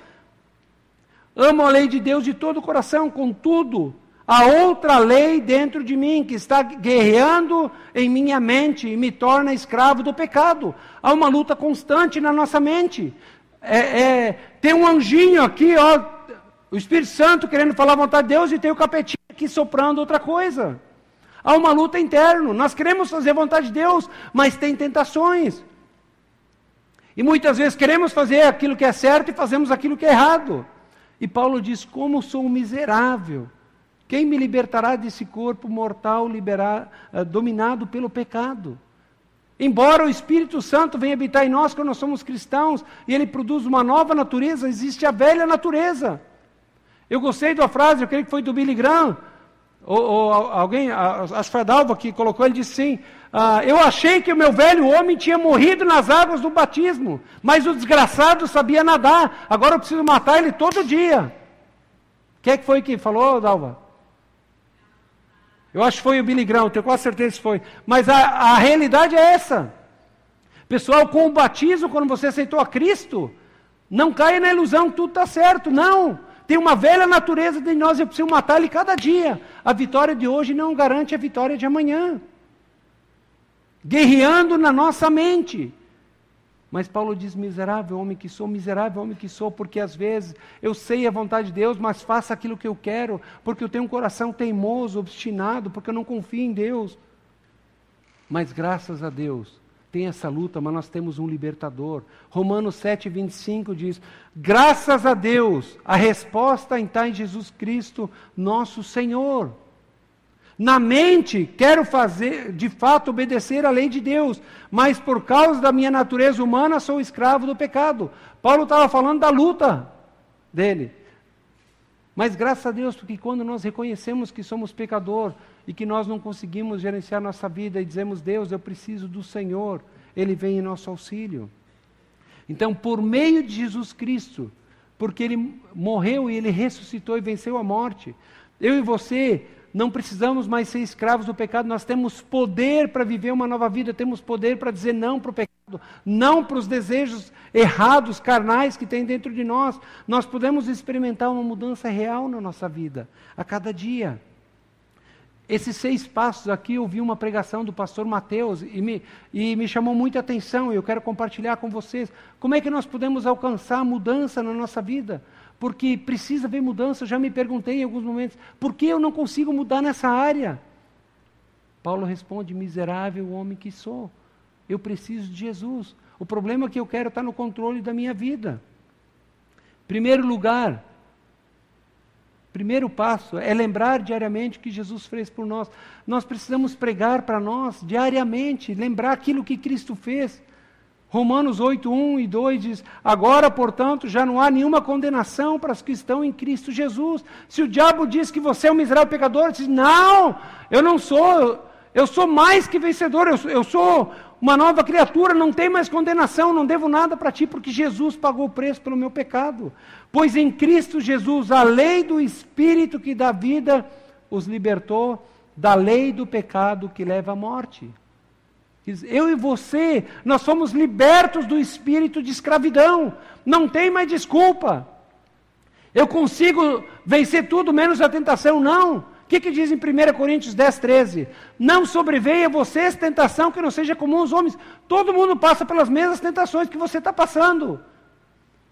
[SPEAKER 1] Amo a lei de Deus de todo o coração, contudo, há outra lei dentro de mim que está guerreando em minha mente e me torna escravo do pecado. Há uma luta constante na nossa mente. É, é, tem um anjinho aqui, ó, o Espírito Santo querendo falar a vontade de Deus e tem o capetinho aqui soprando outra coisa. Há uma luta interna. Nós queremos fazer a vontade de Deus, mas tem tentações. E muitas vezes queremos fazer aquilo que é certo e fazemos aquilo que é errado. E Paulo diz: Como sou miserável. Quem me libertará desse corpo mortal liberar, uh, dominado pelo pecado? Embora o Espírito Santo venha habitar em nós quando nós somos cristãos e ele produz uma nova natureza, existe a velha natureza. Eu gostei da frase, eu creio que foi do Billy Graham, ou, ou alguém, acho que foi a Dalva que colocou, ele disse assim: ah, Eu achei que o meu velho homem tinha morrido nas águas do batismo, mas o desgraçado sabia nadar, agora eu preciso matar ele todo dia. Quem é que foi que falou, Dalva? Eu acho que foi o Billy Graham, tenho quase certeza que foi. Mas a, a realidade é essa. Pessoal, com o batismo, quando você aceitou a Cristo, não caia na ilusão que tudo está certo. Não. Tem uma velha natureza de nós, eu preciso matar ele cada dia. A vitória de hoje não garante a vitória de amanhã. Guerreando na nossa mente. Mas Paulo diz: miserável homem que sou, miserável homem que sou, porque às vezes eu sei a vontade de Deus, mas faço aquilo que eu quero, porque eu tenho um coração teimoso, obstinado, porque eu não confio em Deus. Mas graças a Deus, tem essa luta, mas nós temos um libertador. Romanos 7, 25 diz: graças a Deus, a resposta está em Jesus Cristo, nosso Senhor. Na mente, quero fazer, de fato, obedecer à lei de Deus, mas por causa da minha natureza humana, sou escravo do pecado. Paulo estava falando da luta dele. Mas graças a Deus, porque quando nós reconhecemos que somos pecador e que nós não conseguimos gerenciar nossa vida e dizemos, Deus, eu preciso do Senhor, Ele vem em nosso auxílio. Então, por meio de Jesus Cristo, porque Ele morreu e Ele ressuscitou e venceu a morte, eu e você não precisamos mais ser escravos do pecado, nós temos poder para viver uma nova vida, temos poder para dizer não para o pecado, não para os desejos errados, carnais que tem dentro de nós. Nós podemos experimentar uma mudança real na nossa vida, a cada dia. Esses seis passos aqui, eu vi uma pregação do pastor Mateus e me, e me chamou muita atenção e eu quero compartilhar com vocês. Como é que nós podemos alcançar mudança na nossa vida? Porque precisa haver mudança. Já me perguntei em alguns momentos, por que eu não consigo mudar nessa área? Paulo responde: miserável homem que sou, eu preciso de Jesus. O problema é que eu quero estar no controle da minha vida. Primeiro lugar, primeiro passo é lembrar diariamente o que Jesus fez por nós. Nós precisamos pregar para nós diariamente, lembrar aquilo que Cristo fez. Romanos 8, 1 e 2 diz: Agora, portanto, já não há nenhuma condenação para os que estão em Cristo Jesus. Se o diabo diz que você é um miserável pecador, diz: Não, eu não sou. Eu sou mais que vencedor, eu, eu sou uma nova criatura, não tem mais condenação, não devo nada para ti, porque Jesus pagou o preço pelo meu pecado. Pois em Cristo Jesus, a lei do Espírito que dá vida os libertou da lei do pecado que leva à morte. Eu e você, nós somos libertos do espírito de escravidão. Não tem mais desculpa. Eu consigo vencer tudo menos a tentação? Não. O que, que diz em 1 Coríntios 10, 13? Não sobreveia a vocês tentação que não seja comum aos homens. Todo mundo passa pelas mesmas tentações que você está passando.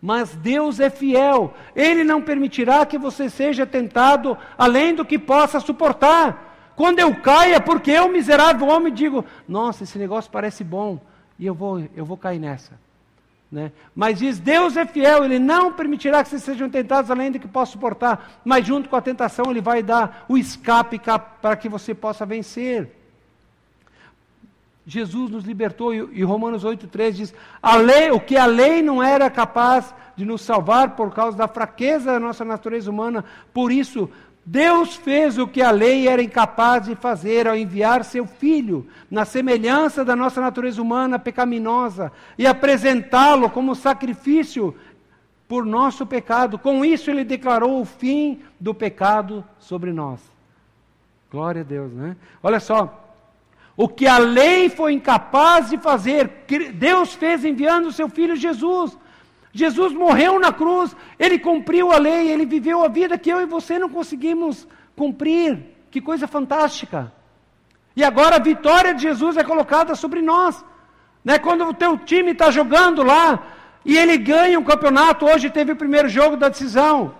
[SPEAKER 1] Mas Deus é fiel. Ele não permitirá que você seja tentado além do que possa suportar. Quando eu caia, porque eu, miserável homem, digo: Nossa, esse negócio parece bom, e eu vou, eu vou cair nessa. Né? Mas diz: Deus é fiel, Ele não permitirá que vocês sejam tentados além do que possa suportar, mas junto com a tentação, Ele vai dar o escape para que você possa vencer. Jesus nos libertou e Romanos 8,3 diz: a lei, o que a lei não era capaz de nos salvar por causa da fraqueza da nossa natureza humana, por isso Deus fez o que a lei era incapaz de fazer ao enviar seu filho, na semelhança da nossa natureza humana pecaminosa, e apresentá-lo como sacrifício por nosso pecado. Com isso, ele declarou o fim do pecado sobre nós. Glória a Deus, né? Olha só. O que a lei foi incapaz de fazer, Deus fez enviando o seu filho Jesus. Jesus morreu na cruz, ele cumpriu a lei, ele viveu a vida que eu e você não conseguimos cumprir. Que coisa fantástica. E agora a vitória de Jesus é colocada sobre nós. Né? Quando o teu time está jogando lá e ele ganha um campeonato, hoje teve o primeiro jogo da decisão.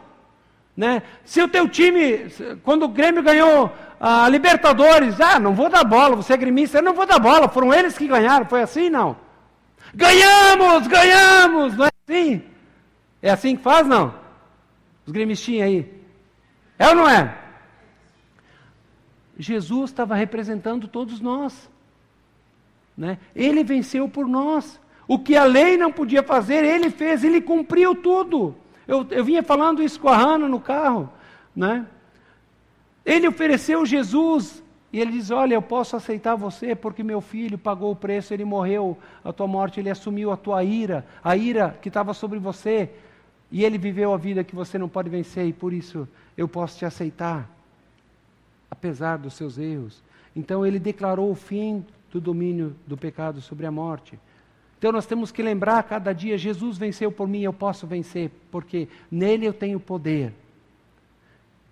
[SPEAKER 1] Né? Se o teu time, quando o Grêmio ganhou a Libertadores, ah, não vou dar bola, você é gremista, eu não vou dar bola, foram eles que ganharam, foi assim não? Ganhamos, ganhamos, não é assim? É assim que faz, não? Os gremistinhos aí. É ou não é? Jesus estava representando todos nós. Né? Ele venceu por nós. O que a lei não podia fazer, ele fez, ele cumpriu tudo. Eu, eu vinha falando isso com a Hannah no carro. Né? Ele ofereceu Jesus e ele diz: Olha, eu posso aceitar você porque meu filho pagou o preço, ele morreu a tua morte, ele assumiu a tua ira, a ira que estava sobre você, e ele viveu a vida que você não pode vencer, e por isso eu posso te aceitar, apesar dos seus erros. Então ele declarou o fim do domínio do pecado sobre a morte. Então nós temos que lembrar cada dia: Jesus venceu por mim, eu posso vencer, porque nele eu tenho poder.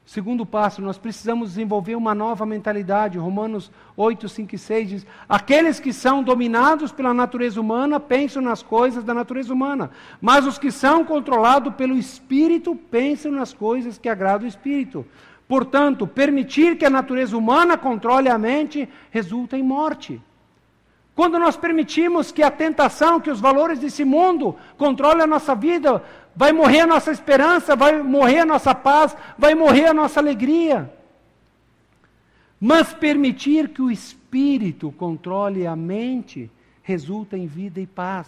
[SPEAKER 1] Segundo passo, nós precisamos desenvolver uma nova mentalidade. Romanos 8, 5 e 6 diz: Aqueles que são dominados pela natureza humana pensam nas coisas da natureza humana, mas os que são controlados pelo Espírito pensam nas coisas que agradam o Espírito. Portanto, permitir que a natureza humana controle a mente resulta em morte. Quando nós permitimos que a tentação, que os valores desse mundo controlem a nossa vida, vai morrer a nossa esperança, vai morrer a nossa paz, vai morrer a nossa alegria. Mas permitir que o espírito controle a mente resulta em vida e paz.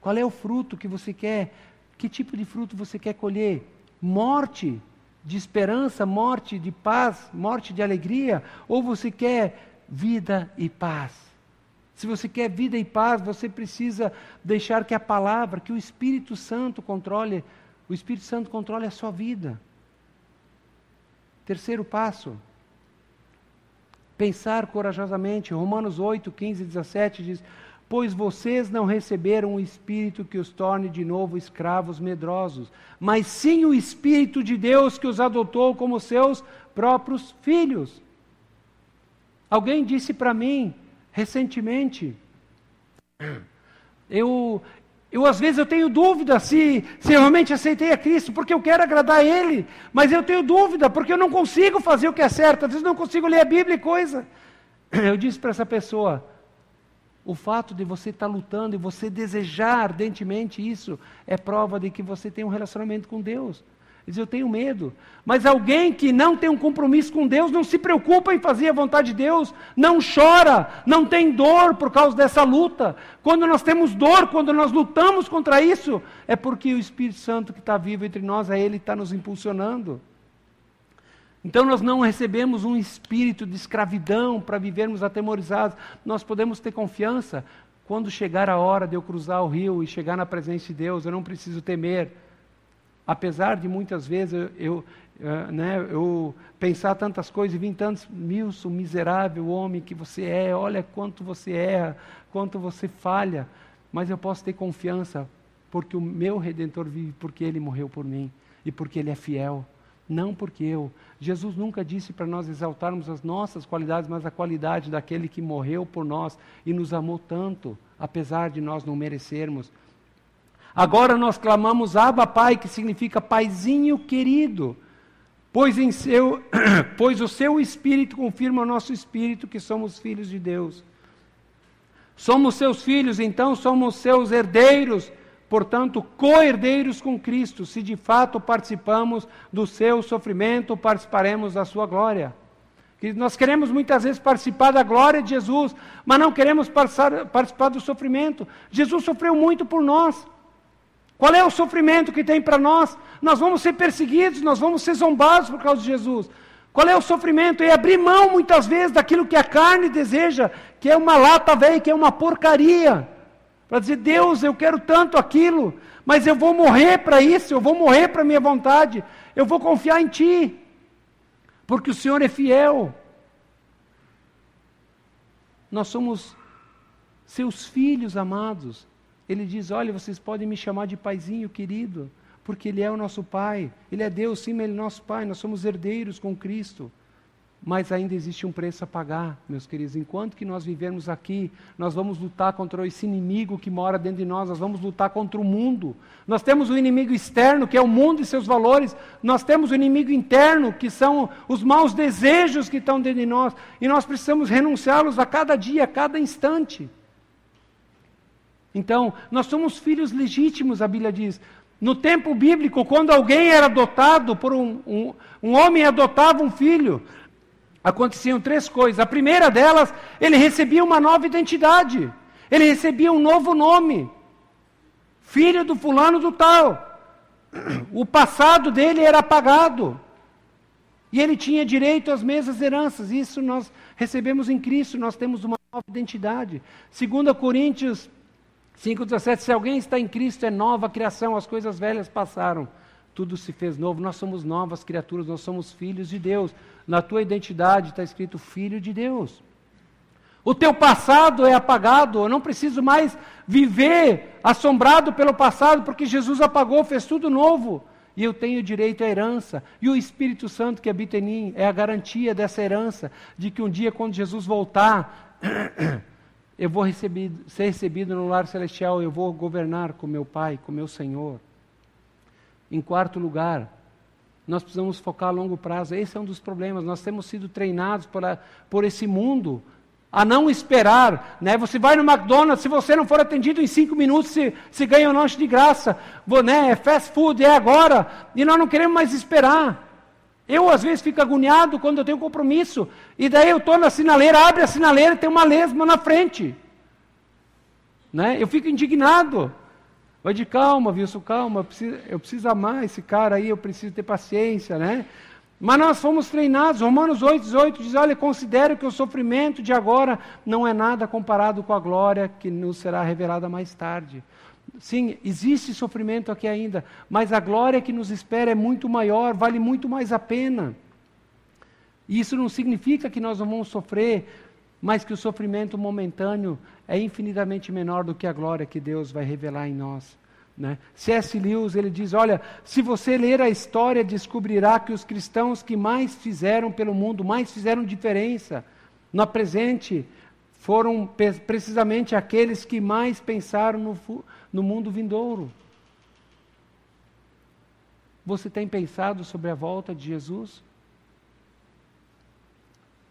[SPEAKER 1] Qual é o fruto que você quer? Que tipo de fruto você quer colher? Morte de esperança, morte de paz, morte de alegria? Ou você quer vida e paz? Se você quer vida e paz, você precisa deixar que a palavra, que o Espírito Santo controle, o Espírito Santo controle a sua vida. Terceiro passo, pensar corajosamente. Romanos 8, 15 e 17 diz: Pois vocês não receberam o Espírito que os torne de novo escravos medrosos, mas sim o Espírito de Deus que os adotou como seus próprios filhos. Alguém disse para mim, recentemente. Eu, eu às vezes eu tenho dúvida se, se realmente aceitei a Cristo, porque eu quero agradar a Ele, mas eu tenho dúvida, porque eu não consigo fazer o que é certo, às vezes não consigo ler a Bíblia e coisa. Eu disse para essa pessoa, o fato de você estar lutando e você desejar ardentemente isso é prova de que você tem um relacionamento com Deus. Ele diz, eu tenho medo. Mas alguém que não tem um compromisso com Deus, não se preocupa em fazer a vontade de Deus, não chora, não tem dor por causa dessa luta. Quando nós temos dor, quando nós lutamos contra isso, é porque o Espírito Santo que está vivo entre nós, é Ele que está nos impulsionando. Então nós não recebemos um espírito de escravidão para vivermos atemorizados. Nós podemos ter confiança. Quando chegar a hora de eu cruzar o rio e chegar na presença de Deus, eu não preciso temer. Apesar de muitas vezes eu, eu, uh, né, eu pensar tantas coisas e vir tantos, Milson, miserável homem que você é, olha quanto você erra, quanto você falha. Mas eu posso ter confiança, porque o meu Redentor vive, porque Ele morreu por mim e porque Ele é fiel não porque eu. Jesus nunca disse para nós exaltarmos as nossas qualidades, mas a qualidade daquele que morreu por nós e nos amou tanto, apesar de nós não merecermos. Agora nós clamamos Abba Pai, que significa paizinho querido, pois, em seu, pois o seu Espírito confirma o nosso Espírito que somos filhos de Deus. Somos seus filhos, então somos seus herdeiros portanto, co-herdeiros com Cristo. Se de fato participamos do seu sofrimento, participaremos da sua glória. Que nós queremos muitas vezes participar da glória de Jesus, mas não queremos participar do sofrimento. Jesus sofreu muito por nós. Qual é o sofrimento que tem para nós? Nós vamos ser perseguidos, nós vamos ser zombados por causa de Jesus. Qual é o sofrimento? É abrir mão muitas vezes daquilo que a carne deseja, que é uma lata velha, que é uma porcaria para dizer: Deus, eu quero tanto aquilo, mas eu vou morrer para isso, eu vou morrer para a minha vontade, eu vou confiar em Ti, porque o Senhor é fiel. Nós somos seus filhos amados. Ele diz: Olha, vocês podem me chamar de paizinho querido, porque Ele é o nosso Pai. Ele é Deus, sim, Ele é nosso Pai. Nós somos herdeiros com Cristo. Mas ainda existe um preço a pagar, meus queridos. Enquanto que nós vivermos aqui, nós vamos lutar contra esse inimigo que mora dentro de nós, nós vamos lutar contra o mundo. Nós temos o inimigo externo, que é o mundo e seus valores. Nós temos o inimigo interno, que são os maus desejos que estão dentro de nós. E nós precisamos renunciá-los a cada dia, a cada instante. Então, nós somos filhos legítimos, a Bíblia diz. No tempo bíblico, quando alguém era adotado por um, um, um homem adotava um filho, aconteciam três coisas. A primeira delas, ele recebia uma nova identidade. Ele recebia um novo nome. Filho do fulano do tal. O passado dele era apagado. E ele tinha direito às mesmas heranças. Isso nós recebemos em Cristo, nós temos uma nova identidade. 2 Coríntios 5,17: Se alguém está em Cristo, é nova criação, as coisas velhas passaram tudo se fez novo, nós somos novas criaturas, nós somos filhos de Deus. Na tua identidade está escrito filho de Deus. O teu passado é apagado, eu não preciso mais viver assombrado pelo passado, porque Jesus apagou, fez tudo novo. E eu tenho direito à herança. E o Espírito Santo que habita em mim é a garantia dessa herança, de que um dia, quando Jesus voltar, eu vou receber, ser recebido no lar celestial, eu vou governar com meu Pai, com meu Senhor. Em quarto lugar, nós precisamos focar a longo prazo. Esse é um dos problemas. Nós temos sido treinados por, a, por esse mundo a não esperar. Né? Você vai no McDonald's, se você não for atendido em cinco minutos, se, se ganha um lanche de graça. Né? É fast food, é agora. E nós não queremos mais esperar. Eu, às vezes, fico agoniado quando eu tenho compromisso. E daí eu estou na sinaleira, abre a sinaleira e tem uma lesma na frente. Né? Eu fico indignado. Vai de calma, Wilson, calma, eu preciso, eu preciso amar esse cara aí, eu preciso ter paciência, né? Mas nós fomos treinados, Romanos 8, 18 diz: olha, considero que o sofrimento de agora não é nada comparado com a glória que nos será revelada mais tarde. Sim, existe sofrimento aqui ainda, mas a glória que nos espera é muito maior, vale muito mais a pena. E isso não significa que nós não vamos sofrer, mas que o sofrimento momentâneo é infinitamente menor do que a glória que Deus vai revelar em nós. Né? C.S. Lewis ele diz: olha, se você ler a história, descobrirá que os cristãos que mais fizeram pelo mundo, mais fizeram diferença no presente, foram precisamente aqueles que mais pensaram no, no mundo vindouro. Você tem pensado sobre a volta de Jesus?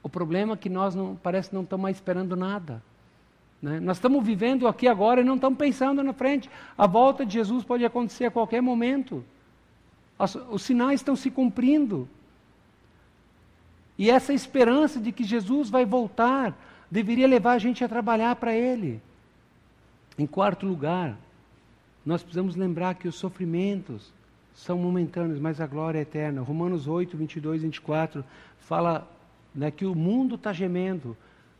[SPEAKER 1] O problema é que nós não, parece não estamos mais esperando nada. Né? Nós estamos vivendo aqui agora e não estamos pensando na frente. A volta de Jesus pode acontecer a qualquer momento. As, os sinais estão se cumprindo. E essa esperança de que Jesus vai voltar deveria levar a gente a trabalhar para Ele. Em quarto lugar, nós precisamos lembrar que os sofrimentos são momentâneos, mas a glória é eterna. Romanos 8, 22, 24 fala né, que o mundo está gemendo,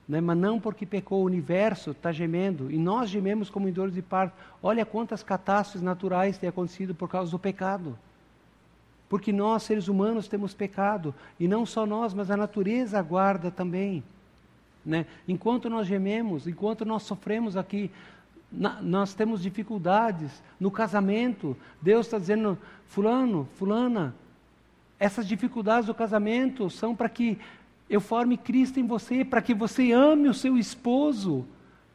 [SPEAKER 1] né, mas não porque pecou, o universo está gemendo, e nós gememos como em dores de parto. Olha quantas catástrofes naturais têm acontecido por causa do pecado. Porque nós, seres humanos, temos pecado, e não só nós, mas a natureza aguarda também. Né? Enquanto nós gememos, enquanto nós sofremos aqui, na, nós temos dificuldades no casamento. Deus está dizendo, fulano, fulana, essas dificuldades do casamento são para que eu forme Cristo em você, para que você ame o seu esposo,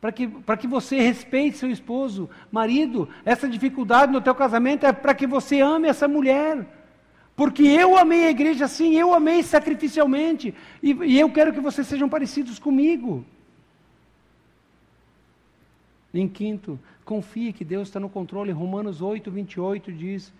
[SPEAKER 1] para que, para que você respeite seu esposo. Marido, essa dificuldade no teu casamento é para que você ame essa mulher. Porque eu amei a igreja assim, eu amei sacrificialmente, e, e eu quero que vocês sejam parecidos comigo. Em quinto, confie que Deus está no controle. Romanos 8, 28 diz: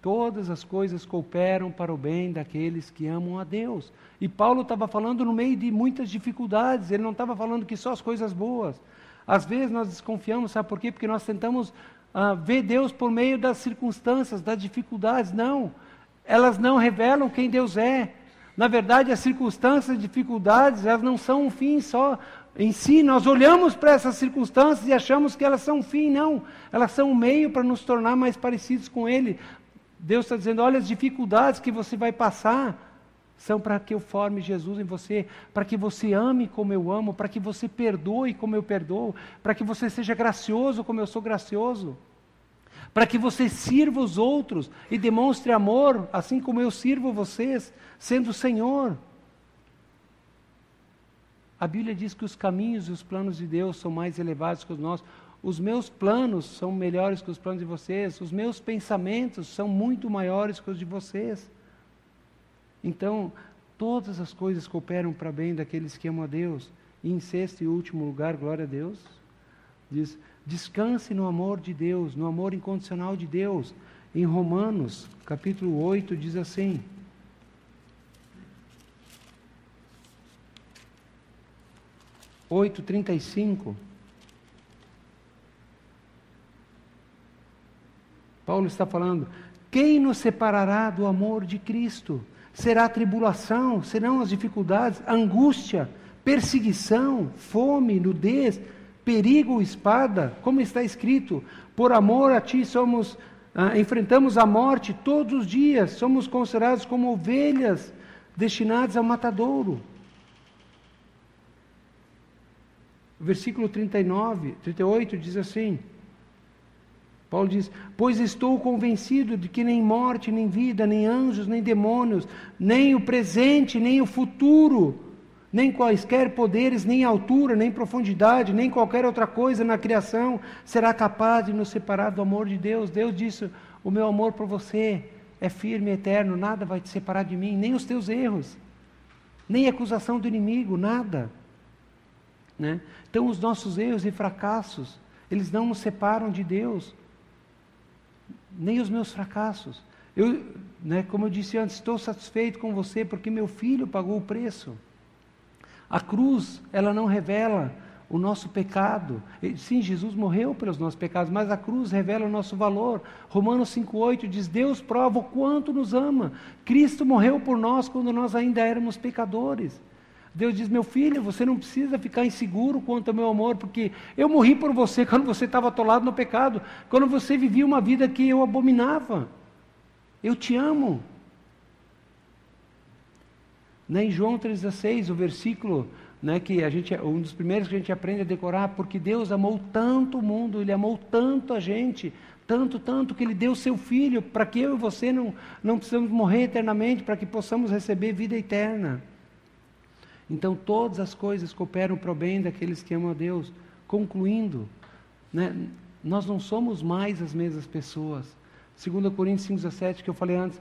[SPEAKER 1] Todas as coisas cooperam para o bem daqueles que amam a Deus. E Paulo estava falando no meio de muitas dificuldades, ele não estava falando que só as coisas boas. Às vezes nós desconfiamos, sabe por quê? Porque nós tentamos uh, ver Deus por meio das circunstâncias, das dificuldades. Não, elas não revelam quem Deus é. Na verdade, as circunstâncias, as dificuldades, elas não são um fim só em si. Nós olhamos para essas circunstâncias e achamos que elas são um fim. Não, elas são um meio para nos tornar mais parecidos com Ele, Deus está dizendo: olha, as dificuldades que você vai passar são para que eu forme Jesus em você, para que você ame como eu amo, para que você perdoe como eu perdoo, para que você seja gracioso como eu sou gracioso, para que você sirva os outros e demonstre amor, assim como eu sirvo vocês, sendo o Senhor. A Bíblia diz que os caminhos e os planos de Deus são mais elevados que os nossos. Os meus planos são melhores que os planos de vocês, os meus pensamentos são muito maiores que os de vocês. Então, todas as coisas cooperam para bem daqueles que amam a Deus. E em sexto e último lugar, glória a Deus, diz: descanse no amor de Deus, no amor incondicional de Deus. Em Romanos, capítulo 8, diz assim: oito trinta e cinco. Paulo está falando: quem nos separará do amor de Cristo? Será a tribulação, serão as dificuldades, angústia, perseguição, fome, nudez, perigo? Espada, como está escrito: por amor a ti somos ah, enfrentamos a morte todos os dias, somos considerados como ovelhas destinadas ao matadouro. Versículo 39, 38 diz assim: Paulo diz: Pois estou convencido de que nem morte, nem vida, nem anjos, nem demônios, nem o presente, nem o futuro, nem quaisquer poderes, nem altura, nem profundidade, nem qualquer outra coisa na criação será capaz de nos separar do amor de Deus. Deus disse: O meu amor por você é firme e eterno, nada vai te separar de mim, nem os teus erros, nem acusação do inimigo, nada. Né? Então, os nossos erros e fracassos, eles não nos separam de Deus nem os meus fracassos. Eu, né, como eu disse antes, estou satisfeito com você porque meu filho pagou o preço. A cruz, ela não revela o nosso pecado. Sim, Jesus morreu pelos nossos pecados, mas a cruz revela o nosso valor. Romanos 5,8 diz: Deus prova o quanto nos ama. Cristo morreu por nós quando nós ainda éramos pecadores. Deus diz: Meu filho, você não precisa ficar inseguro quanto ao meu amor, porque eu morri por você quando você estava atolado no pecado, quando você vivia uma vida que eu abominava. Eu te amo. Né, em João 3,16, o versículo né, que a gente, um dos primeiros que a gente aprende a decorar, porque Deus amou tanto o mundo, Ele amou tanto a gente, tanto, tanto, que Ele deu seu Filho, para que eu e você não, não precisamos morrer eternamente, para que possamos receber vida eterna. Então todas as coisas cooperam para o bem daqueles que amam a Deus. Concluindo, né, nós não somos mais as mesmas pessoas. 2 Coríntios 5,17 que eu falei antes.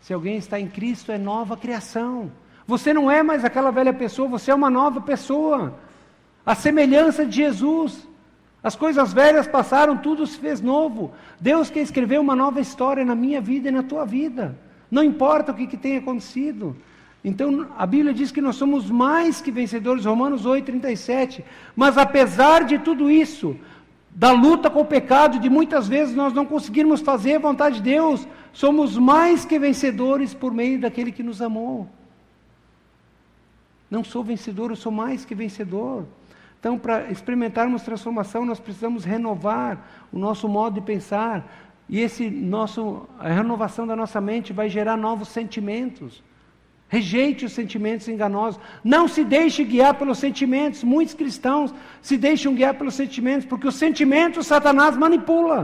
[SPEAKER 1] Se alguém está em Cristo, é nova criação. Você não é mais aquela velha pessoa, você é uma nova pessoa. A semelhança de Jesus. As coisas velhas passaram, tudo se fez novo. Deus quer escrever uma nova história na minha vida e na tua vida. Não importa o que, que tenha acontecido. Então a Bíblia diz que nós somos mais que vencedores, Romanos 8, 37. Mas apesar de tudo isso, da luta com o pecado, de muitas vezes nós não conseguirmos fazer a vontade de Deus, somos mais que vencedores por meio daquele que nos amou. Não sou vencedor, eu sou mais que vencedor. Então, para experimentarmos transformação, nós precisamos renovar o nosso modo de pensar. E esse nosso, a renovação da nossa mente vai gerar novos sentimentos. Rejeite os sentimentos enganosos. Não se deixe guiar pelos sentimentos. Muitos cristãos se deixam guiar pelos sentimentos, porque os sentimentos Satanás manipula.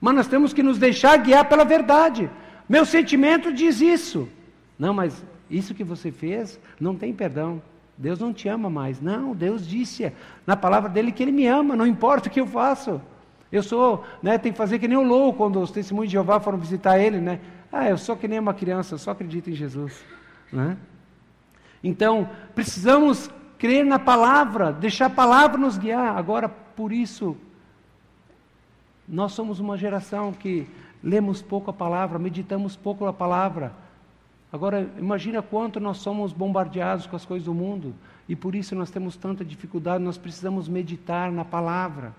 [SPEAKER 1] Mas nós temos que nos deixar guiar pela verdade. Meu sentimento diz isso. Não, mas isso que você fez não tem perdão. Deus não te ama mais. Não, Deus disse na palavra dele que ele me ama, não importa o que eu faço. Eu sou, né, tem que fazer que nem o louco quando os testemunhos de Jeová foram visitar ele, né? Ah, eu sou que nem uma criança, eu só acredito em Jesus. Né? Então, precisamos crer na palavra, deixar a palavra nos guiar. Agora, por isso, nós somos uma geração que lemos pouco a palavra, meditamos pouco a palavra. Agora, imagina quanto nós somos bombardeados com as coisas do mundo e por isso nós temos tanta dificuldade, nós precisamos meditar na palavra.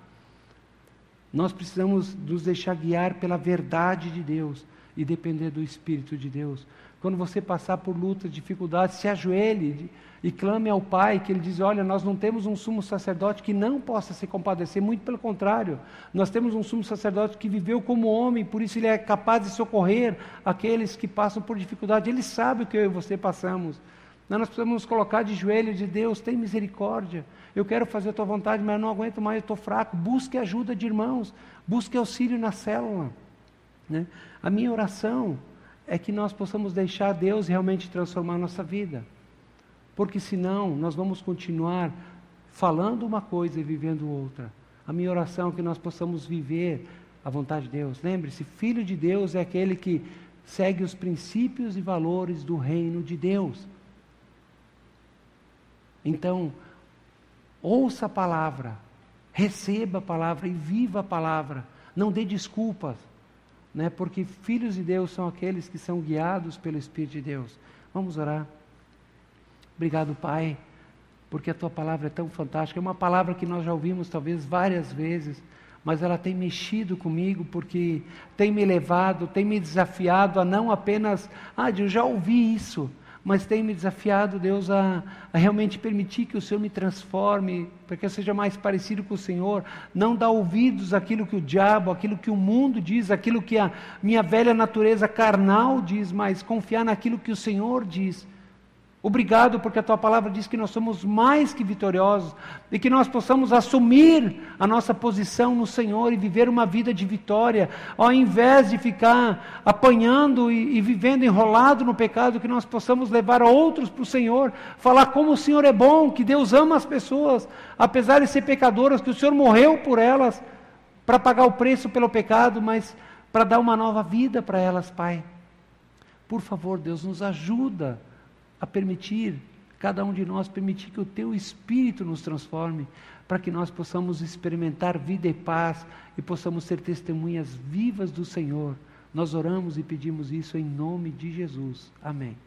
[SPEAKER 1] Nós precisamos nos deixar guiar pela verdade de Deus e depender do Espírito de Deus. Quando você passar por lutas, dificuldades, se ajoelhe e clame ao Pai, que Ele diz: Olha, nós não temos um sumo sacerdote que não possa se compadecer, muito pelo contrário, nós temos um sumo sacerdote que viveu como homem, por isso Ele é capaz de socorrer aqueles que passam por dificuldade. Ele sabe o que eu e você passamos. Nós precisamos nos colocar de joelho de Deus, tem misericórdia. Eu quero fazer a tua vontade, mas eu não aguento mais, eu estou fraco. Busque ajuda de irmãos, busque auxílio na célula. Né? A minha oração é que nós possamos deixar Deus realmente transformar nossa vida. Porque senão nós vamos continuar falando uma coisa e vivendo outra. A minha oração é que nós possamos viver a vontade de Deus. Lembre-se, filho de Deus é aquele que segue os princípios e valores do reino de Deus. Então, ouça a palavra, receba a palavra e viva a palavra. Não dê desculpas né? porque filhos de Deus são aqueles que são guiados pelo Espírito de Deus. Vamos orar. Obrigado, Pai, porque a tua palavra é tão fantástica. É uma palavra que nós já ouvimos talvez várias vezes, mas ela tem mexido comigo porque tem me levado, tem me desafiado a não apenas, ah, eu já ouvi isso, mas tem me desafiado, Deus, a, a, realmente permitir que o Senhor me transforme, para que eu seja mais parecido com o Senhor, não dar ouvidos àquilo que o diabo, aquilo que o mundo diz, aquilo que a minha velha natureza carnal diz, mas confiar naquilo que o Senhor diz. Obrigado, porque a tua palavra diz que nós somos mais que vitoriosos e que nós possamos assumir a nossa posição no Senhor e viver uma vida de vitória, ao invés de ficar apanhando e, e vivendo enrolado no pecado, que nós possamos levar outros para o Senhor, falar como o Senhor é bom, que Deus ama as pessoas, apesar de ser pecadoras, que o Senhor morreu por elas para pagar o preço pelo pecado, mas para dar uma nova vida para elas, Pai. Por favor, Deus, nos ajuda a permitir, cada um de nós, permitir que o teu Espírito nos transforme, para que nós possamos experimentar vida e paz e possamos ser testemunhas vivas do Senhor. Nós oramos e pedimos isso em nome de Jesus. Amém.